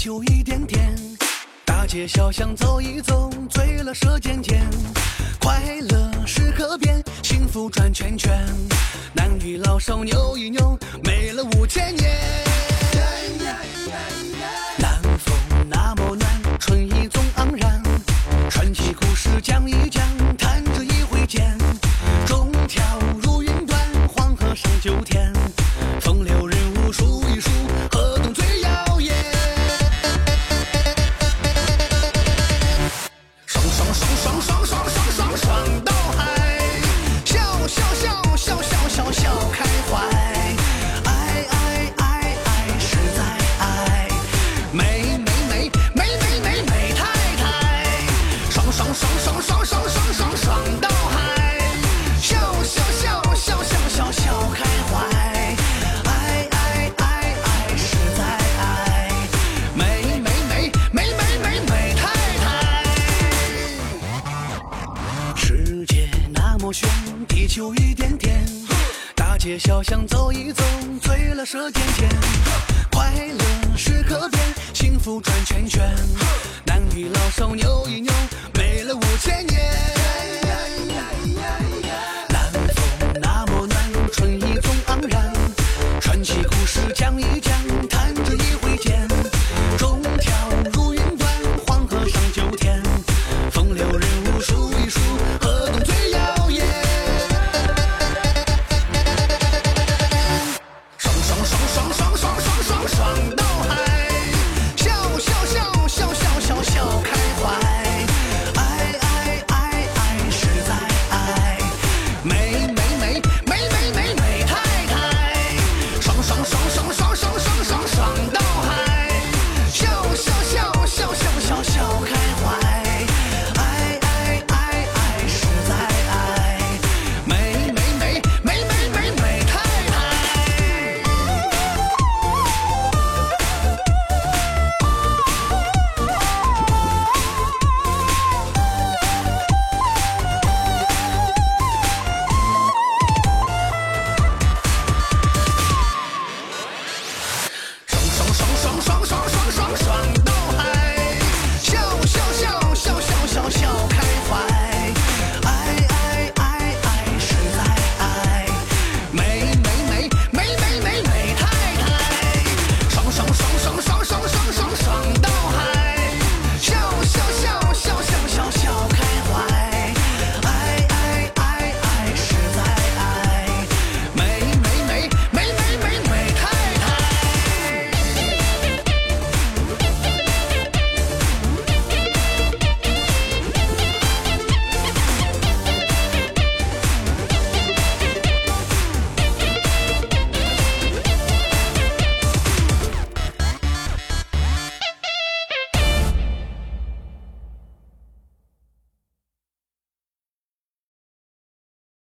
就一点点大街小巷走一走醉了舌尖尖快乐是河边幸福转圈圈男女老少扭一扭美了五千年。地球一点点，大街小巷走一走，醉了舌尖尖，快乐时刻变，幸福转圈圈，男女老少扭一扭，美了五千年。南风那么暖，春意总盎然，传奇故事讲一讲。